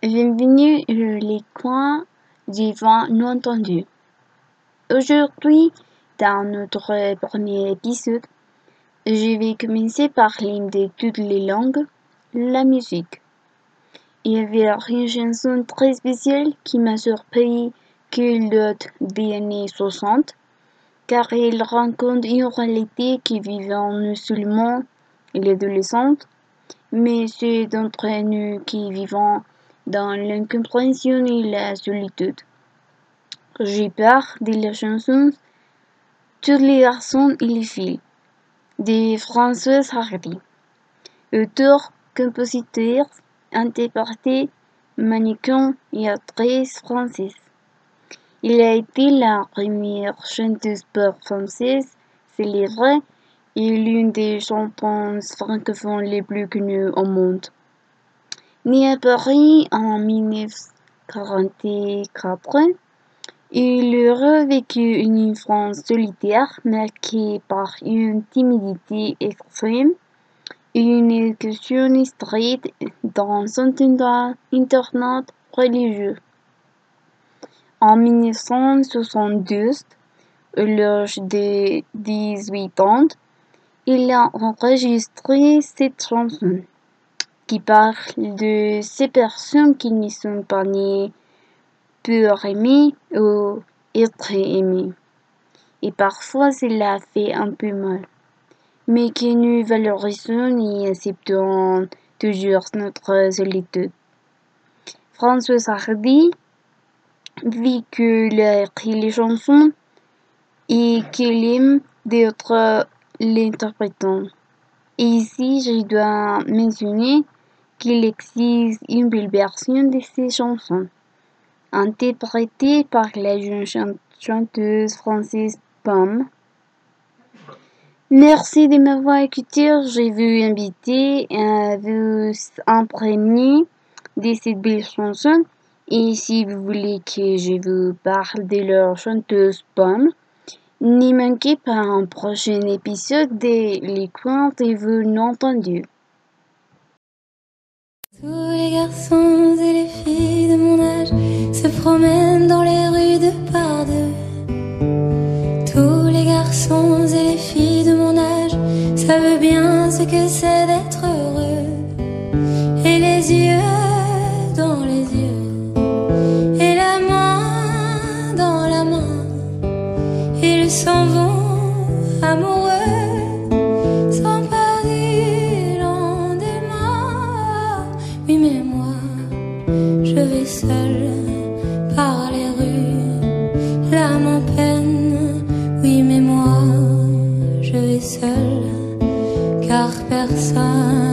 Bienvenue les coins du vent non entendu. Aujourd'hui, dans notre premier épisode, je vais commencer par l'hymne de toutes les langues, la musique. Il y avait une chanson très spéciale qui m'a surpris que l'autre des années 60, car elle raconte une réalité qui vivait en nous seulement, l'adolescent, mais ceux d'entre nous qui vivons dans l'incompréhension et la solitude. J'ai peur de la chanson Tous les garçons et les filles de François Hardy. Auteur, compositeur, interprété, mannequin et actrice française. Il a été la première chanteuse pop française célèbre et l'une des chanteuses francophones les plus connues au monde. Né à Paris en 1944, il aurait vécu une enfance solitaire marquée par une timidité extrême et une éducation stricte dans son internat religieux. En 1972, à l'âge de 18 ans, il a enregistré cette chanson qui parle de ces personnes qui ne sont pas nées pour aimer ou être aimées. Et parfois cela fait un peu mal. Mais que nous valorisons et acceptons toujours notre solitude. François Hardy vit a écrit les chansons et qu'il aime d'autres l'interprétant. Et ici, je dois mentionner qu'il existe une belle version de ces chansons, interprétée par la jeune chanteuse française Pomme. Merci de m'avoir écouté. Je vous inviter à vous imprégner de cette belle chanson. Et si vous voulez que je vous parle de leur chanteuse Pomme, n'y manquez pas un prochain épisode de Les et vous. Garçons et les filles de mon âge se promènent dans les rues de par deux. Tous les garçons et les filles de mon âge savent bien ce que c'est d'être heureux. Et les yeux dans les yeux, et la main dans la main, ils s'en vont amoureux, car personne